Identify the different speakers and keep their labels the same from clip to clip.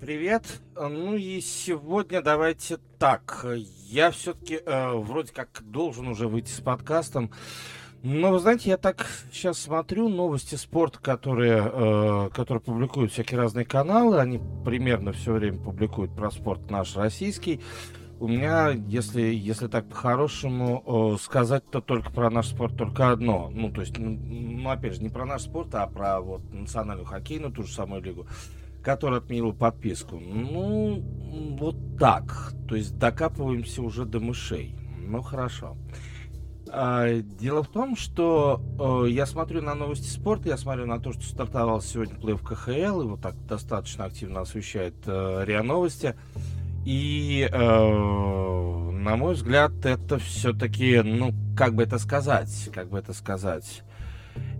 Speaker 1: привет. Ну и сегодня давайте так. Я все-таки э, вроде как должен уже выйти с подкастом. Но, вы знаете, я так сейчас смотрю новости спорта, которые, э, которые публикуют всякие разные каналы. Они примерно все время публикуют про спорт наш российский. У меня, если, если так по-хорошему э, сказать, то только про наш спорт только одно. Ну, то есть, ну, ну, опять же, не про наш спорт, а про вот национальную хоккейную, ту же самую лигу который отменил подписку. Ну, вот так. То есть докапываемся уже до мышей. Ну, хорошо. А, дело в том, что э, я смотрю на новости спорта, я смотрю на то, что стартовал сегодня плей в КХЛ, его так достаточно активно освещает э, РИА Новости. И, э, на мой взгляд, это все-таки, ну, как бы это сказать, как бы это сказать,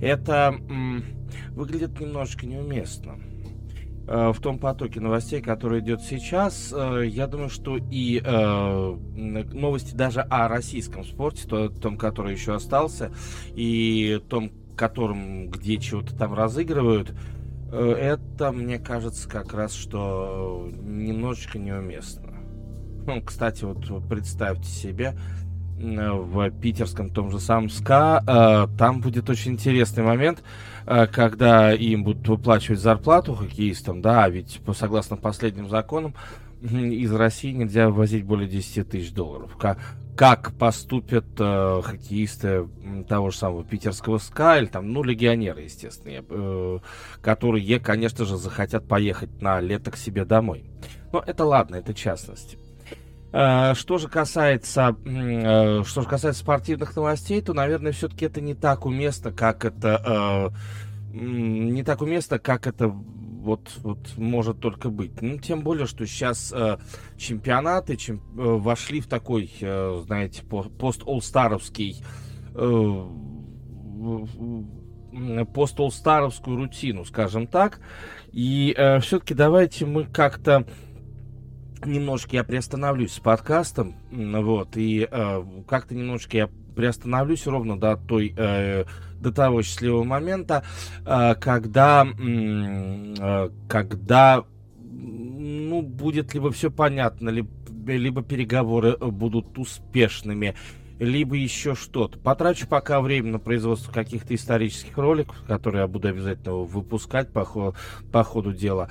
Speaker 1: это м, выглядит немножечко неуместно. Э, в том потоке новостей, который идет сейчас, э, я думаю, что и э, новости даже о российском спорте, то, том, который еще остался, и том, которым где чего-то там разыгрывают, это, мне кажется, как раз, что немножечко неуместно. Ну, кстати, вот представьте себе, в питерском том же самом СКА, там будет очень интересный момент, Э, когда им будут выплачивать зарплату хоккеистам, да, ведь по, согласно последним законам из России нельзя вывозить более 10 тысяч долларов. Как поступят э, хоккеисты того же самого питерского СКА, или там, ну, легионеры, естественно, э, которые, конечно же, захотят поехать на лето к себе домой. Но это ладно, это частности. Э, что же касается, э, что же касается спортивных новостей, то, наверное, все-таки это не так уместно, как это э, не так уместно, как это вот, вот может только быть. Ну, тем более, что сейчас э, чемпионаты чем, э, вошли в такой, э, знаете, пост-олстаровский э, пост-олстаровскую рутину, скажем так. И э, все-таки давайте мы как-то немножко я приостановлюсь с подкастом, вот, и э, как-то немножко я приостановлюсь ровно до той, э, до того счастливого момента, э, когда, э, когда, ну, будет либо все понятно, либо, либо переговоры будут успешными, либо еще что-то. Потрачу пока время на производство каких-то исторических роликов, которые я буду обязательно выпускать по, по ходу дела.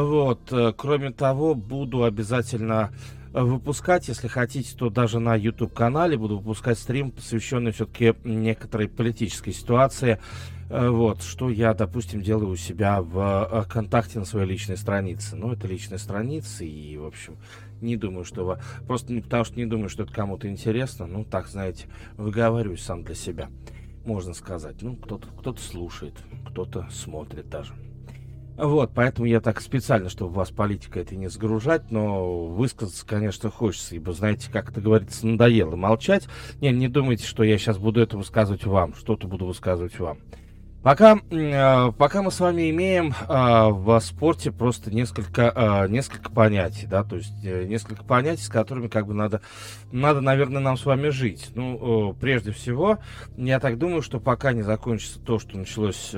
Speaker 1: Вот. Э, кроме того, буду обязательно э, выпускать, если хотите, то даже на YouTube-канале буду выпускать стрим, посвященный все-таки некоторой политической ситуации. Э, вот, что я, допустим, делаю у себя в ВКонтакте на своей личной странице. Ну, это личная страница, и, в общем, не думаю, что... Просто не потому, что не думаю, что это кому-то интересно. Ну, так, знаете, выговариваюсь сам для себя, можно сказать. Ну, кто-то кто слушает, кто-то смотрит даже. Вот, поэтому я так специально, чтобы вас политика это не сгружать, но высказаться, конечно, хочется, ибо, знаете, как это говорится, надоело молчать. Не, не думайте, что я сейчас буду это высказывать вам, что-то буду высказывать вам. Пока, э, пока мы с вами имеем э, в спорте просто несколько, э, несколько понятий, да, то есть э, несколько понятий, с которыми как бы надо, надо, наверное, нам с вами жить. Ну, э, прежде всего, я так думаю, что пока не закончится то, что началось...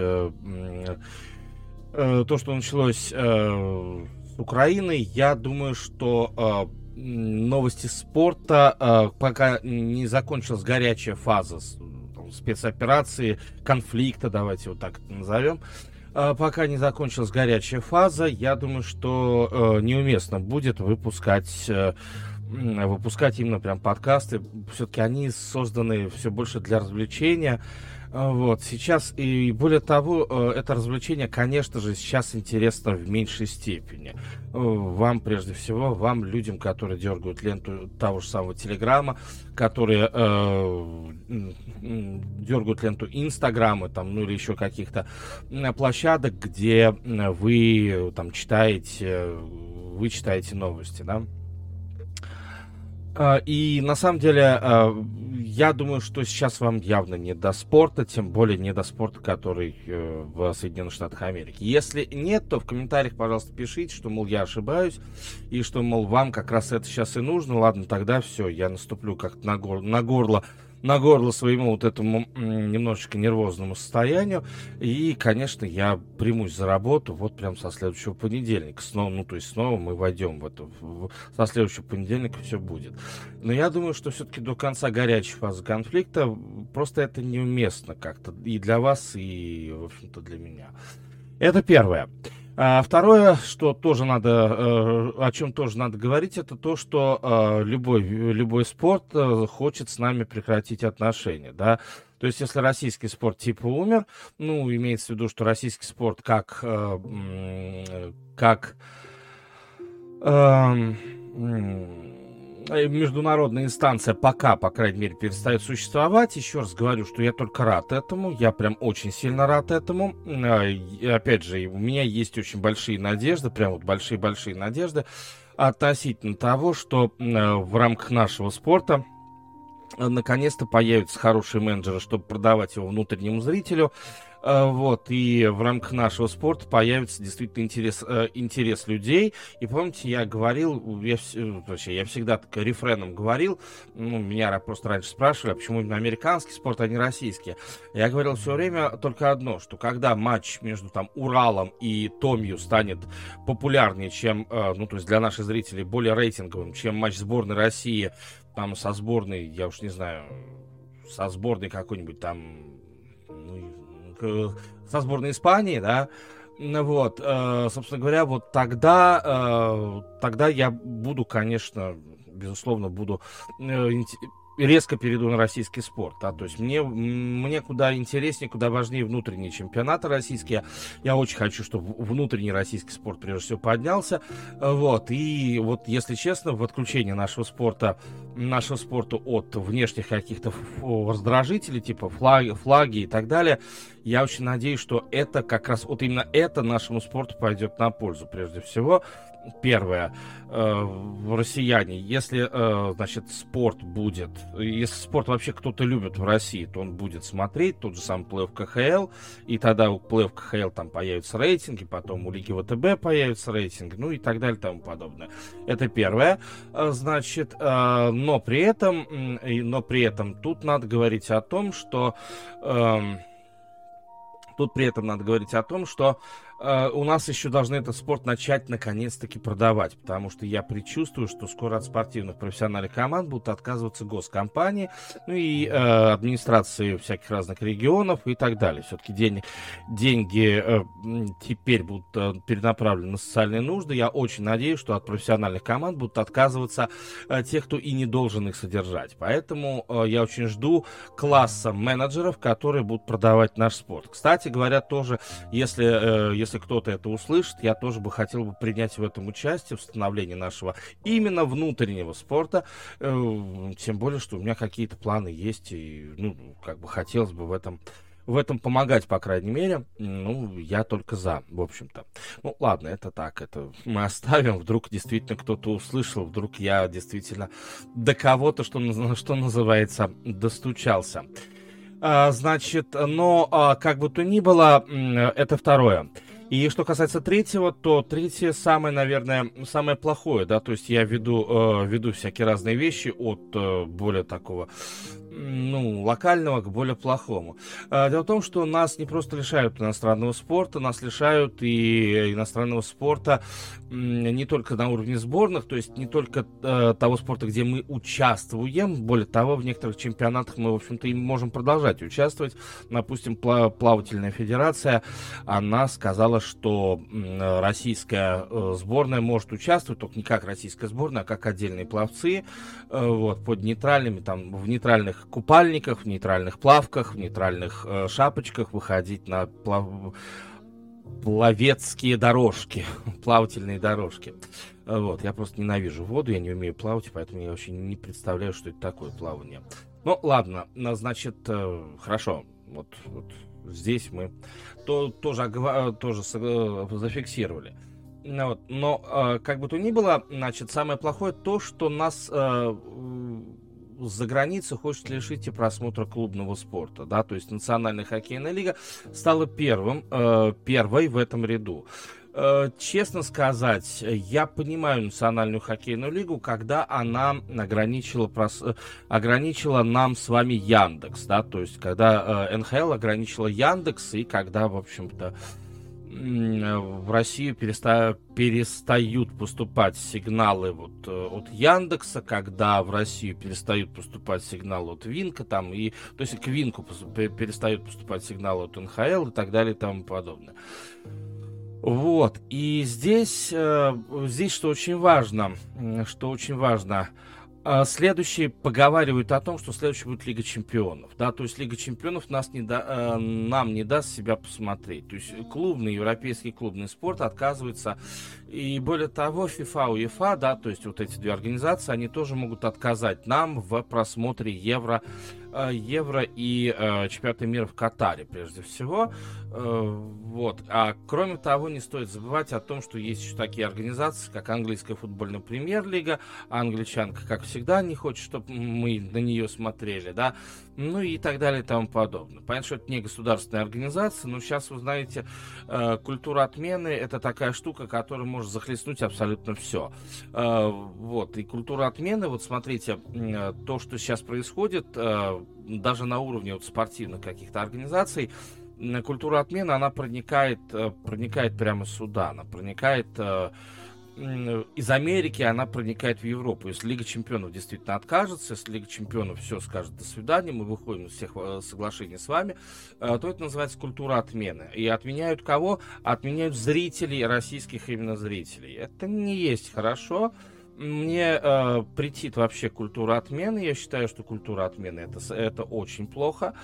Speaker 1: Э, то, что началось э, с Украины, я думаю, что э, новости спорта, пока не закончилась горячая фаза спецоперации, конфликта, давайте вот так назовем, пока не закончилась горячая фаза, я думаю, что неуместно будет выпускать выпускать именно прям подкасты. Все-таки они созданы все больше для развлечения. А, вот, сейчас, и более того, э, это развлечение, конечно же, сейчас интересно в меньшей степени. Э, вам, прежде всего, вам, людям, которые дергают ленту того же самого Телеграма, которые э, дергают ленту Инстаграма, там, ну или еще каких-то площадок, где вы там читаете, вы читаете новости, да. А, и на самом деле, а, я думаю, что сейчас вам явно не до спорта, тем более не до спорта, который э, в Соединенных Штатах Америки. Если нет, то в комментариях, пожалуйста, пишите, что, мол, я ошибаюсь, и что, мол, вам как раз это сейчас и нужно. Ладно, тогда все, я наступлю как-то на, гор на горло на горло своему вот этому немножечко нервозному состоянию. И, конечно, я примусь за работу вот прям со следующего понедельника. Снова, ну, то есть снова мы войдем в это. Со следующего понедельника все будет. Но я думаю, что все-таки до конца горячей фазы конфликта просто это неуместно как-то и для вас, и, в общем-то, для меня. Это первое. А второе, что тоже надо, э, о чем тоже надо говорить, это то, что э, любой, любой спорт э, хочет с нами прекратить отношения, да. То есть, если российский спорт типа умер, ну, имеется в виду, что российский спорт как, как эм, международная инстанция пока, по крайней мере, перестает существовать. Еще раз говорю, что я только рад этому. Я прям очень сильно рад этому. А, опять же, у меня есть очень большие надежды, прям вот большие-большие надежды относительно того, что в рамках нашего спорта э, наконец-то появятся хорошие менеджеры, чтобы продавать его внутреннему зрителю. Э, вот, и в рамках нашего спорта появится действительно интерес, э, интерес людей. И помните, я говорил, я, вообще, я всегда так рефреном говорил, ну, меня просто раньше спрашивали, а почему именно американский спорт, а не российский. Я говорил все время только одно, что когда матч между там Уралом и Томью станет популярнее, чем, э, ну, то есть для наших зрителей более рейтинговым, чем матч сборной России там со сборной, я уж не знаю, со сборной какой-нибудь там, Э, со сборной Испании, да, вот, э, собственно говоря, вот тогда, э, тогда я буду, конечно, безусловно, буду резко перейду на российский спорт. Да? То есть мне, мне куда интереснее, куда важнее внутренние чемпионаты российские. Я очень хочу, чтобы внутренний российский спорт прежде всего поднялся. Вот. И вот, если честно, в отключении нашего спорта, нашего спорта от внешних каких-то раздражителей, типа флаги, флаги и так далее, я очень надеюсь, что это как раз, вот именно это нашему спорту пойдет на пользу прежде всего. Первое, э, россияне, если, э, значит, спорт будет, если спорт вообще кто-то любит в России, то он будет смотреть тот же самый плей КХЛ, и тогда у плей КХЛ там появятся рейтинги, потом у Лиги ВТБ появятся рейтинги, ну и так далее тому подобное. Это первое, э, значит, но при этом, но при этом тут надо говорить о том, что э, Тут при этом надо говорить о том, что э, у нас еще должны этот спорт начать наконец-таки продавать, потому что я предчувствую, что скоро от спортивных профессиональных команд будут отказываться госкомпании, ну и э, администрации всяких разных регионов и так далее. Все-таки день, деньги э, теперь будут э, перенаправлены на социальные нужды. Я очень надеюсь, что от профессиональных команд будут отказываться э, те, кто и не должен их содержать. Поэтому э, я очень жду класса менеджеров, которые будут продавать наш спорт. Кстати говоря, тоже, если, э, если кто-то это услышит, я тоже бы хотел бы принять в этом участие, в становлении нашего именно внутреннего спорта, э, тем более, что у меня какие-то планы есть, и, ну, как бы хотелось бы в этом в этом помогать, по крайней мере, ну, я только за, в общем-то. Ну, ладно, это так, это мы оставим, вдруг действительно кто-то услышал, вдруг я действительно до кого-то, что, что называется, достучался. А, значит, но а, как бы то ни было, это второе. И что касается третьего, то третье самое, наверное, самое плохое, да, то есть я веду, э, веду всякие разные вещи от э, более такого ну, локального к более плохому. А, дело в том, что нас не просто лишают иностранного спорта, нас лишают и иностранного спорта не только на уровне сборных, то есть не только э, того спорта, где мы участвуем, более того, в некоторых чемпионатах мы, в общем-то, и можем продолжать участвовать. Допустим, плавательная федерация, она сказала, что российская э, сборная может участвовать, только не как российская сборная, а как отдельные пловцы, э, вот, под нейтральными, там, в нейтральных купальниках, в нейтральных плавках, в нейтральных э, шапочках выходить на плав... плавецкие дорожки, плавательные дорожки. Вот, я просто ненавижу воду, я не умею плавать, поэтому я вообще не представляю, что это такое плавание. Ну, ладно, значит, э, хорошо, вот, вот здесь мы то, тоже, тоже зафиксировали. Ну вот. Но, э, как бы то ни было, значит, самое плохое то, что нас э, за границей хочет лишить и просмотра клубного спорта, да, то есть Национальная хоккейная лига стала первым, э, первой в этом ряду. Э, честно сказать, я понимаю национальную хоккейную лигу, когда она ограничила, прос... ограничила нам с вами Яндекс, да, то есть когда э, НХЛ ограничила Яндекс и когда, в общем-то, в Россию переста... перестают поступать сигналы вот э, от Яндекса, когда в Россию перестают поступать сигналы от Винка, там, и, то есть к Винку перестают поступать сигналы от НХЛ и так далее и тому подобное. Вот, и здесь, э, здесь что очень важно, что очень важно, следующие поговаривают о том, что следующий будет Лига Чемпионов. Да, то есть Лига Чемпионов нас не да, э, нам не даст себя посмотреть. То есть клубный, европейский клубный спорт отказывается. И более того, FIFA, UEFA, да, то есть вот эти две организации, они тоже могут отказать нам в просмотре Евро евро и э, чемпионата мира в Катаре, прежде всего. Э, вот. А кроме того, не стоит забывать о том, что есть еще такие организации, как английская футбольная премьер-лига, англичанка, как всегда, не хочет, чтобы мы на нее смотрели, да, ну и так далее и тому подобное. Понятно, что это не государственная организация, но сейчас, вы знаете, э, культура отмены – это такая штука, которая может захлестнуть абсолютно все. Э, вот, и культура отмены, вот смотрите, э, то, что сейчас происходит, э, даже на уровне вот спортивных каких-то организаций, культура отмены, она проникает, э, проникает прямо сюда, она проникает э, из Америки, она проникает в Европу. Если Лига Чемпионов действительно откажется, если Лига Чемпионов все скажет до свидания, мы выходим из всех э, соглашений с вами, то это называется культура отмены. И отменяют кого? Отменяют зрителей, российских именно зрителей. Это не есть хорошо мне э, претит вообще культура отмены. Я считаю, что культура отмены это, это очень плохо.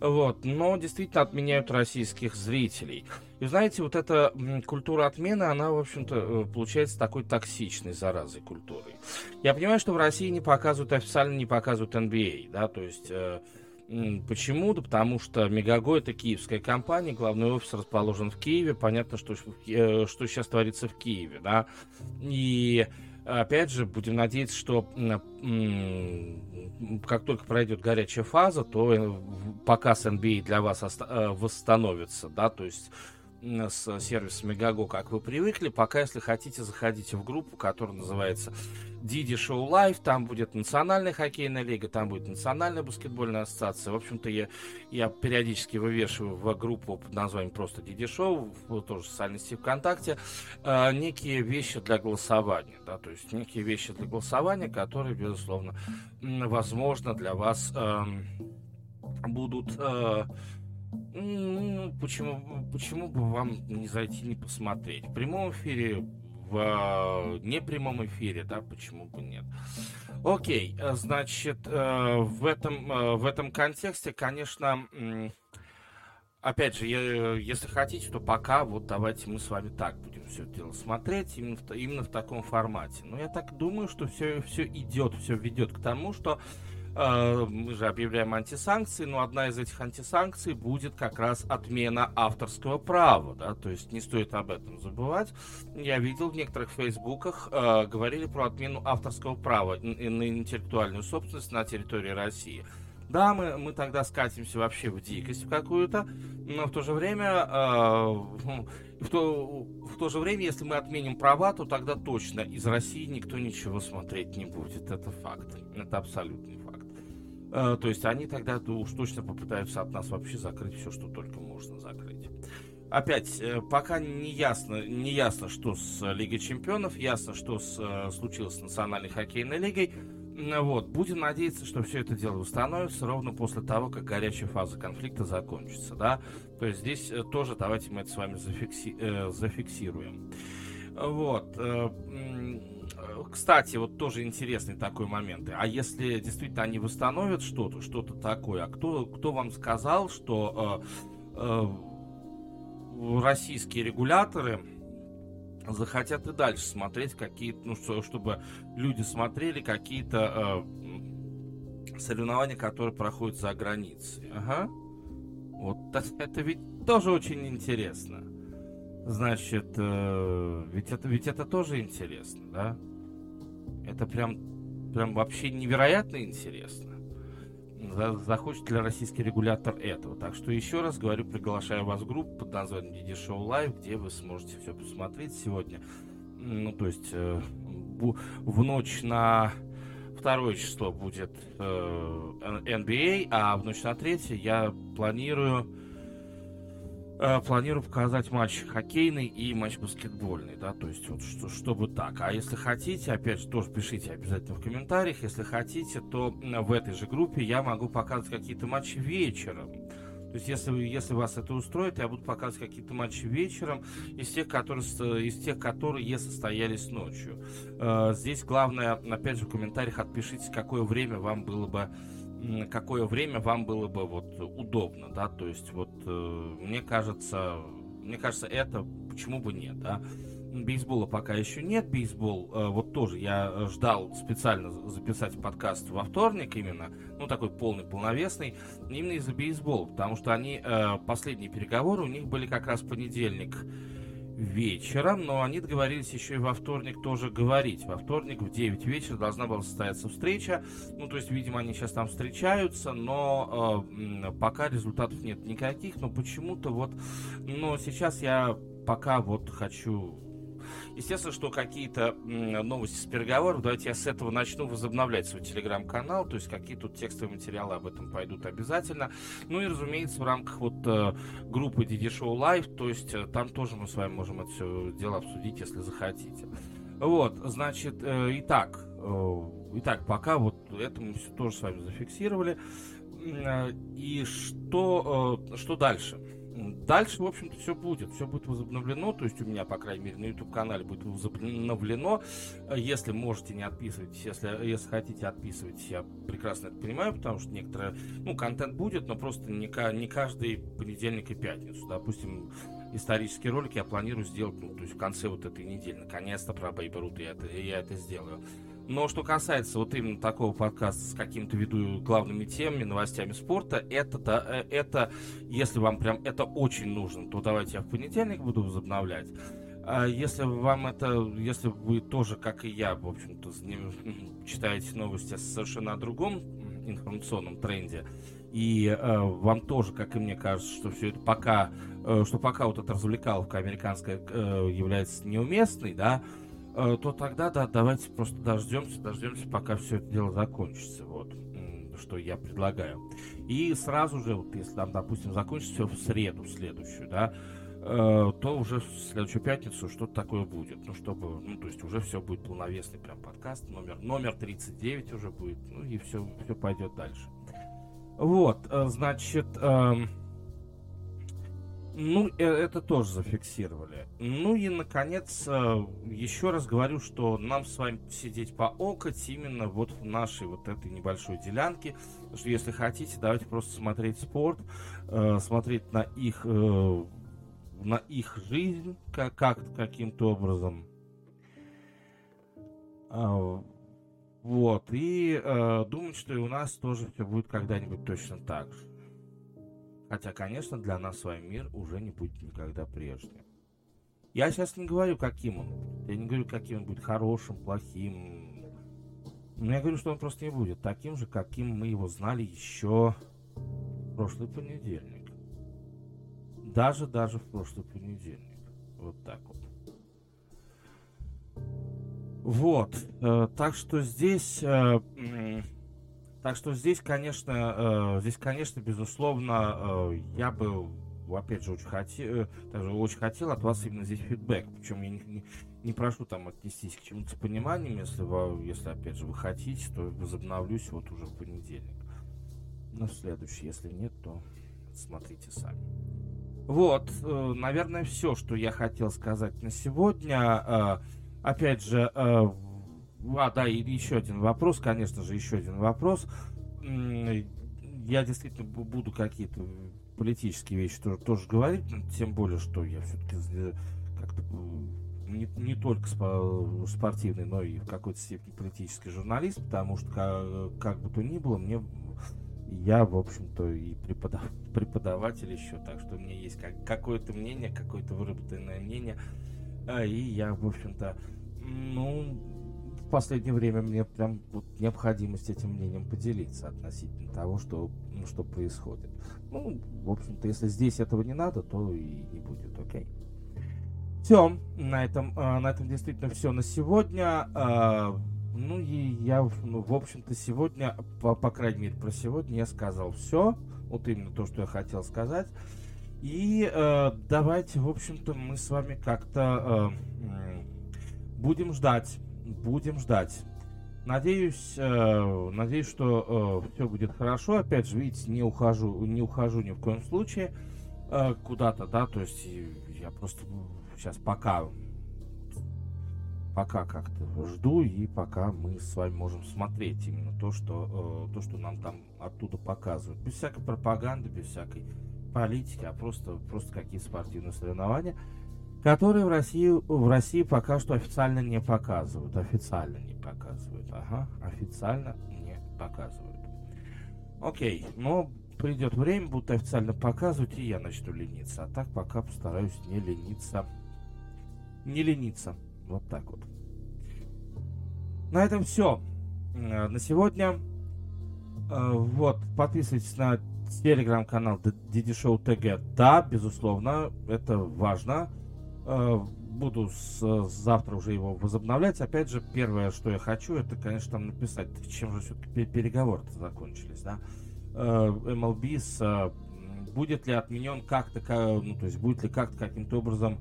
Speaker 1: Вот, но действительно отменяют российских зрителей. И знаете, вот эта культура отмены, она, в общем-то, э, получается такой токсичной заразой культурой. Я понимаю, что в России не показывают, официально не показывают NBA, да, то есть... Э, Почему? Да потому что Мегаго это киевская компания, главный офис расположен в Киеве. Понятно, что, э, что сейчас творится в Киеве, да. И Опять же, будем надеяться, что как только пройдет горячая фаза, то э, показ NBA для вас э, восстановится, да, то есть с сервисом Мегаго, как вы привыкли. Пока, если хотите, заходите в группу, которая называется Диди Шоу Лайв. Там будет национальная хоккейная лига, там будет национальная баскетбольная ассоциация. В общем-то, я, я периодически вывешиваю в группу под названием просто Диди Шоу, тоже в социальной сети ВКонтакте, э, некие вещи для голосования. Да, то есть некие вещи для голосования, которые, безусловно, возможно, для вас э, будут... Э, ну, почему, почему бы вам не зайти, не посмотреть? В прямом эфире, в э, непрямом эфире, да, почему бы нет? Окей, э, значит, э, в этом, в этом контексте, конечно, опять же, если хотите, то пока вот давайте мы с вами так будем все дело смотреть, именно в, именно в таком формате. Но я так думаю, что все, все идет, все ведет к тому, что мы же объявляем антисанкции, но одна из этих антисанкций будет как раз отмена авторского права, да, то есть не стоит об этом забывать. Я видел в некоторых фейсбуках э, говорили про отмену авторского права на интеллектуальную собственность на территории России. Да, мы, мы тогда скатимся вообще в дикость какую-то, но в то же время, э, в, то, в то же время, если мы отменим права, то тогда точно из России никто ничего смотреть не будет. Это факт. Это абсолютный факт. Э, то есть они тогда уж точно попытаются от нас вообще закрыть все, что только можно закрыть. Опять, э, пока не ясно, не ясно, что с Лигой Чемпионов, ясно, что с, э, случилось с Национальной хоккейной лигой. Вот, будем надеяться, что все это дело установится ровно после того, как горячая фаза конфликта закончится, да. То есть здесь тоже давайте мы это с вами зафикси, э, зафиксируем. Вот. Э, кстати, вот тоже интересный такой момент. А если действительно они восстановят что-то, что-то такое, а кто, кто вам сказал, что э, э, российские регуляторы захотят и дальше смотреть какие-то, ну, что, чтобы люди смотрели какие-то э, соревнования, которые проходят за границей. Ага. Вот это ведь тоже очень интересно. Значит, э, ведь это ведь это тоже интересно, да? Это прям, прям вообще невероятно интересно. захочет ли российский регулятор этого. Так что еще раз говорю, приглашаю вас в группу под названием DD Show Live, где вы сможете все посмотреть сегодня. Ну, то есть э, в ночь на второе число будет э, NBA, а в ночь на третье я планирую планирую показать матч хоккейный и матч баскетбольный, да, то есть вот что, чтобы так. А если хотите, опять же, тоже пишите обязательно в комментариях, если хотите, то в этой же группе я могу показывать какие-то матчи вечером. То есть, если, если вас это устроит, я буду показывать какие-то матчи вечером из тех, которые, из тех, которые состоялись ночью. Э, здесь главное, опять же, в комментариях отпишите, какое время вам было бы какое время вам было бы вот удобно, да, то есть вот э, мне кажется, мне кажется, это почему бы нет, да. Бейсбола пока еще нет. Бейсбол, э, вот тоже я ждал специально записать подкаст во вторник именно, ну такой полный, полновесный, именно из-за бейсбола, потому что они, э, последние переговоры у них были как раз понедельник вечером, но они договорились еще и во вторник тоже говорить. Во вторник в 9 вечера должна была состояться встреча. Ну, то есть, видимо, они сейчас там встречаются, но э, пока результатов нет никаких. Но почему-то вот... Но сейчас я пока вот хочу Естественно, что какие-то новости с переговоров, давайте я с этого начну возобновлять свой телеграм-канал, то есть какие тут текстовые материалы об этом пойдут обязательно. Ну и, разумеется, в рамках вот э, группы DD Show Live, то есть э, там тоже мы с вами можем это все дело обсудить, если захотите. Вот, значит, э, итак, итак, пока вот это мы все тоже с вами зафиксировали. И что, э, что дальше? Дальше, в общем-то, все будет. Все будет возобновлено. То есть у меня, по крайней мере, на YouTube-канале будет возобновлено. Если можете, не отписывайтесь. Если, если хотите, отписывайтесь. Я прекрасно это понимаю, потому что некоторые... Ну, контент будет, но просто не, не каждый понедельник и пятницу. Допустим, исторический ролик я планирую сделать, ну, то есть в конце вот этой недели. Наконец-то про Бейба Рута я это, я это сделаю. Но что касается вот именно такого подкаста с каким-то виду главными темами, новостями спорта, это, да, э, это, если вам прям это очень нужно, то давайте я в понедельник буду возобновлять. А если вам это, если вы тоже, как и я, в общем-то, читаете новости совершенно о другом информационном тренде, и э, вам тоже, как и мне кажется, что все это пока, э, что пока вот эта развлекаловка американская э, является неуместной, да, Э, то тогда, да, давайте просто дождемся, дождемся, пока все это дело закончится. Вот, что я предлагаю. И сразу же, вот если там, допустим, закончится все в среду следующую, да, э, то уже в следующую пятницу что-то такое будет. Ну, чтобы, ну, то есть уже все будет полновесный прям подкаст, номер, номер 39 уже будет, ну, и все, все пойдет дальше. Вот, э, значит, э, ну, э, это тоже зафиксировали. Ну и, наконец, э, еще раз говорю, что нам с вами сидеть по окоть именно вот в нашей вот этой небольшой делянке. Что если хотите, давайте просто смотреть спорт, э, смотреть на их, на их жизнь как, как каким-то образом. А, вот, и думать, что и у нас тоже все будет когда-нибудь точно так же. Хотя, конечно, для нас с вами мир уже не будет никогда прежним. Я сейчас не говорю, каким он будет. Я не говорю, каким он будет хорошим, плохим. Но я говорю, что он просто не будет таким же, каким мы его знали еще в прошлый понедельник. Даже, даже в прошлый понедельник. Вот так вот. Вот. Э, так что здесь... Э, так что здесь, конечно, э, здесь, конечно, безусловно, э, я бы, опять же, очень хотел, э, также очень хотел от вас именно здесь фидбэк. Причем я не, не, не прошу там отнестись к чему-то с пониманием, если вы, если опять же вы хотите, то возобновлюсь вот уже в понедельник. В следующий, если нет, то смотрите сами. Вот, э, наверное, все, что я хотел сказать на сегодня. Э, опять же, э, а, да, и еще один вопрос, конечно же, еще один вопрос. Я действительно буду какие-то политические вещи тоже, тоже говорить, тем более, что я все-таки как-то не, не только спортивный, но и в какой-то степени политический журналист, потому что как, как бы то ни было, мне я, в общем-то, и преподав, преподаватель еще, так что у меня есть как, какое-то мнение, какое-то выработанное мнение, а, и я, в общем-то, ну, в последнее время мне прям вот необходимость этим мнением поделиться относительно того, что, ну, что происходит. Ну, в общем-то, если здесь этого не надо, то и не будет, окей. Все, на этом, э, на этом действительно все на сегодня. Э, ну и я, ну, в общем-то, сегодня, по, по крайней мере, про сегодня я сказал все. Вот именно то, что я хотел сказать. И э, давайте, в общем-то, мы с вами как-то э, будем ждать. Будем ждать. Надеюсь, э, надеюсь, что э, все будет хорошо. Опять же, видите, не ухожу, не ухожу ни в коем случае э, куда-то, да, то есть я просто сейчас пока пока как-то жду и пока мы с вами можем смотреть именно то, что, э, то, что нам там оттуда показывают. Без всякой пропаганды, без всякой политики, а просто, просто какие спортивные соревнования, которые в России, в России пока что официально не показывают. Официально не показывают. Ага, официально не показывают. Окей, но придет время, будут официально показывать, и я начну лениться. А так пока постараюсь не лениться. Не лениться. Вот так вот. На этом все. Э, на сегодня. Э, вот, подписывайтесь на телеграм-канал DD Show TG. Да, безусловно, это важно. Э, буду с, завтра уже его возобновлять. Опять же, первое, что я хочу, это, конечно, там написать, чем же все-таки переговоры закончились, да. MLB с, будет ли отменен как-то, ну, то есть будет ли как-то каким-то образом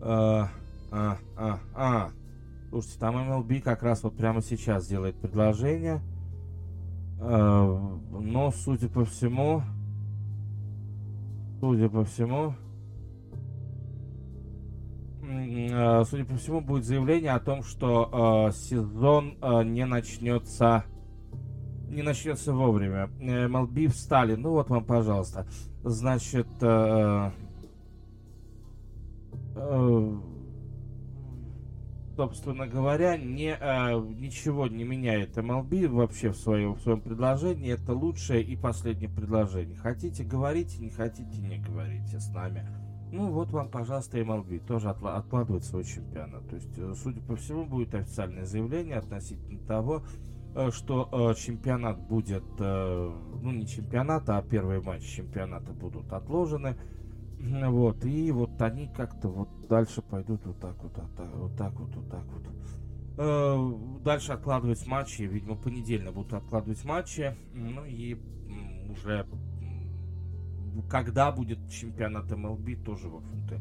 Speaker 1: а, а, а. Слушайте, там MLB как раз вот прямо сейчас делает предложение. А, но, судя по всему, судя по всему, а, судя по всему, будет заявление о том, что э, сезон э, не начнется не начнется вовремя. MLB встали. Ну вот вам, пожалуйста. Значит, э, э, собственно говоря, не, э, ничего не меняет MLB вообще в своем, в своем предложении. Это лучшее и последнее предложение. Хотите, говорите, не хотите, не говорите с нами. Ну вот вам, пожалуйста, MLB тоже отла- откладывает свой чемпионат. То есть, э, судя по всему, будет официальное заявление относительно того, э, что э, чемпионат будет, ну не чемпионат, а первые матчи чемпионата будут отложены. Вот, и вот они как-то вот дальше пойдут вот так вот, вот так вот, так вот, вот так вот. Дальше откладывать матчи, видимо, понедельно будут откладывать матчи. Ну и уже когда будет чемпионат МЛБ, тоже, в общем-то,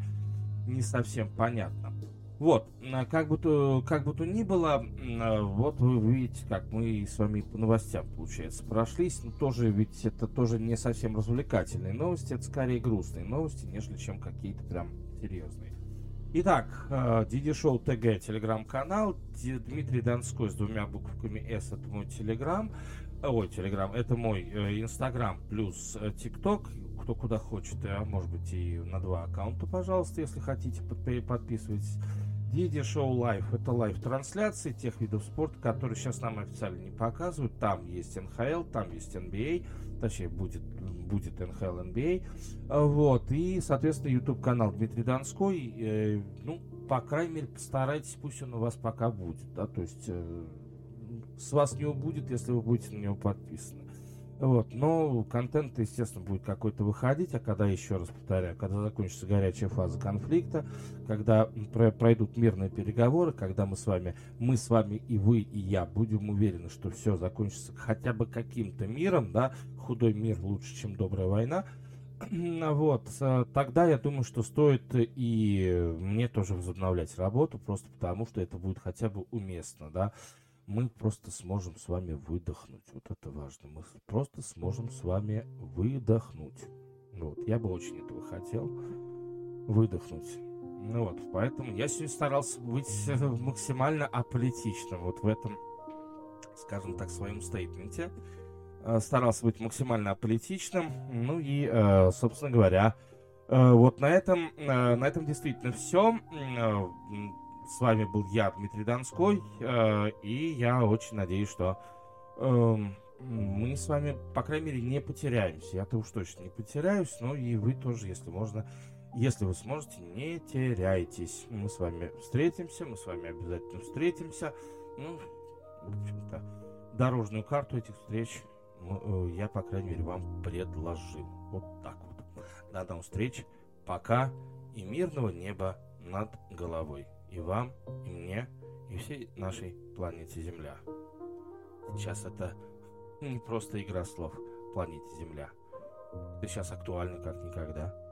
Speaker 1: не совсем понятно. Вот, а как бы то, как бы то ни было, а, вот вы видите, как мы с вами по новостям, получается, прошлись, но тоже ведь это тоже не совсем развлекательные новости, это скорее грустные новости, нежели чем какие-то прям серьезные. Итак, DD Show ТГ, телеграм-канал, Дмитрий Донской с двумя буквами С, это мой телеграм, ой, телеграм, это мой э, инстаграм плюс э, тикток, кто куда хочет, а может быть и на два аккаунта, пожалуйста, если хотите, подписывайтесь. DD Show Live это live трансляции тех видов спорта, которые сейчас нам официально не показывают. Там есть НХЛ, там есть NBA, точнее будет, будет НХЛ, NBA. Вот, и, соответственно, YouTube канал Дмитрий Донской. Э, ну, по крайней мере, постарайтесь, пусть он у вас пока будет, да, то есть э, с вас не убудет, если вы будете на него подписаны. Вот, но контент, естественно, будет какой-то выходить, а когда, еще раз повторяю, когда закончится горячая фаза конфликта, когда пройдут мирные переговоры, когда мы с вами, мы с вами и вы, и я будем уверены, что все закончится хотя бы каким-то миром, да, худой мир лучше, чем добрая война, вот, э, тогда я думаю, что стоит и мне тоже возобновлять работу, просто потому что это будет хотя бы уместно, да, мы просто сможем с вами выдохнуть. Вот это важно. Мы просто сможем с вами выдохнуть. Вот, я бы очень этого хотел. Выдохнуть. Ну вот, поэтому я сегодня старался быть максимально аполитичным вот в этом, скажем так, своем стейтменте. Э, старался быть максимально аполитичным. Ну и, э, собственно говоря, э, вот на этом, на этом действительно все. С вами был я, Дмитрий Донской, э, и я очень надеюсь, что э, мы с вами, по крайней мере, не потеряемся. Я-то уж точно не потеряюсь, но и вы тоже, если можно, если вы сможете, не теряйтесь. Мы с вами встретимся, мы с вами обязательно встретимся. ну, в общем-то, дорожную карту этих встреч э, я, по крайней мере, вам предложил. Вот так вот. До новых встреч. Пока. И мирного неба над головой. И вам, и мне, и всей нашей планете Земля. Сейчас это не просто игра слов планете Земля. Это сейчас актуально как никогда.